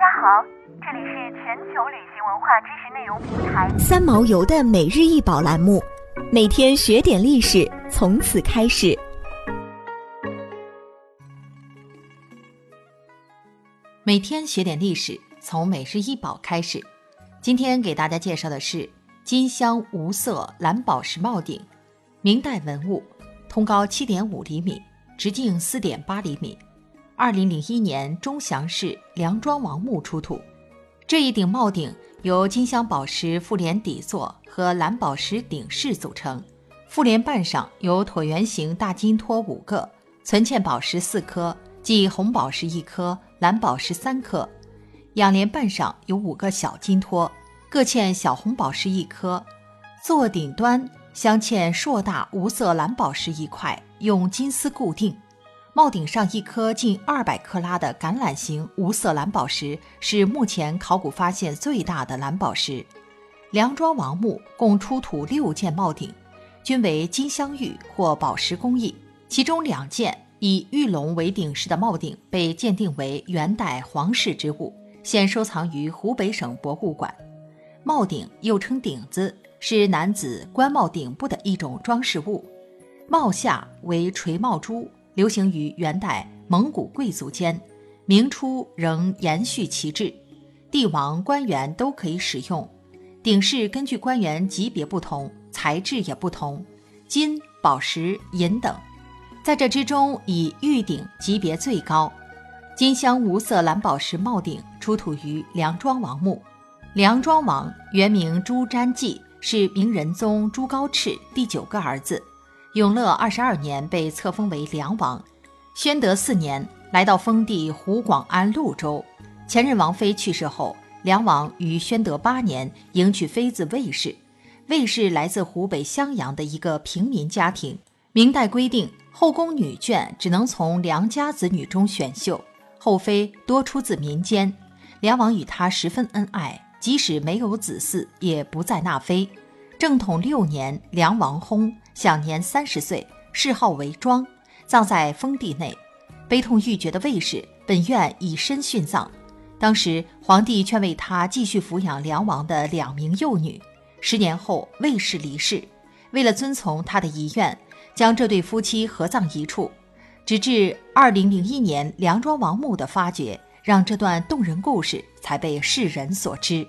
家好，这里是全球旅行文化知识内容平台三毛游的每日一宝栏目，每天学点历史，从此开始。每天学点历史，从每日一宝开始。今天给大家介绍的是金镶无色蓝宝石帽顶，明代文物，通高七点五厘米，直径四点八厘米。二零零一年，钟祥市梁庄王墓出土。这一顶帽顶由金镶宝石复联底座和蓝宝石顶饰组成，复联瓣上有椭圆形大金托五个，存嵌宝石四颗，即红宝石一颗，蓝宝石三颗。仰莲瓣上有五个小金托，各嵌小红宝石一颗。座顶端镶嵌硕大无色蓝宝石一块，用金丝固定。帽顶上一颗近二百克拉的橄榄形无色蓝宝石，是目前考古发现最大的蓝宝石。梁庄王墓共出土六件帽顶，均为金镶玉或宝石工艺。其中两件以玉龙为顶饰的帽顶被鉴定为元代皇室之物，现收藏于湖北省博物馆。帽顶又称顶子，是男子冠帽顶部的一种装饰物。帽下为垂帽珠。流行于元代蒙古贵族间，明初仍延续其制，帝王官员都可以使用。顶饰根据官员级别不同，材质也不同，金、宝石、银等。在这之中，以玉顶级别最高。金镶无色蓝宝石帽顶出土于梁庄王墓。梁庄王原名朱瞻基，是明仁宗朱高炽第九个儿子。永乐二十二年被册封为梁王，宣德四年来到封地湖广安潞州。前任王妃去世后，梁王于宣德八年迎娶妃子魏氏。魏氏来自湖北襄阳的一个平民家庭。明代规定，后宫女眷只能从良家子女中选秀，后妃多出自民间。梁王与她十分恩爱，即使没有子嗣，也不再纳妃。正统六年，梁王薨。享年三十岁，谥号为庄，葬在封地内。悲痛欲绝的卫士本愿以身殉葬，当时皇帝劝慰他继续抚养梁王的两名幼女。十年后，卫士离世，为了遵从他的遗愿，将这对夫妻合葬一处。直至二零零一年梁庄王墓的发掘，让这段动人故事才被世人所知。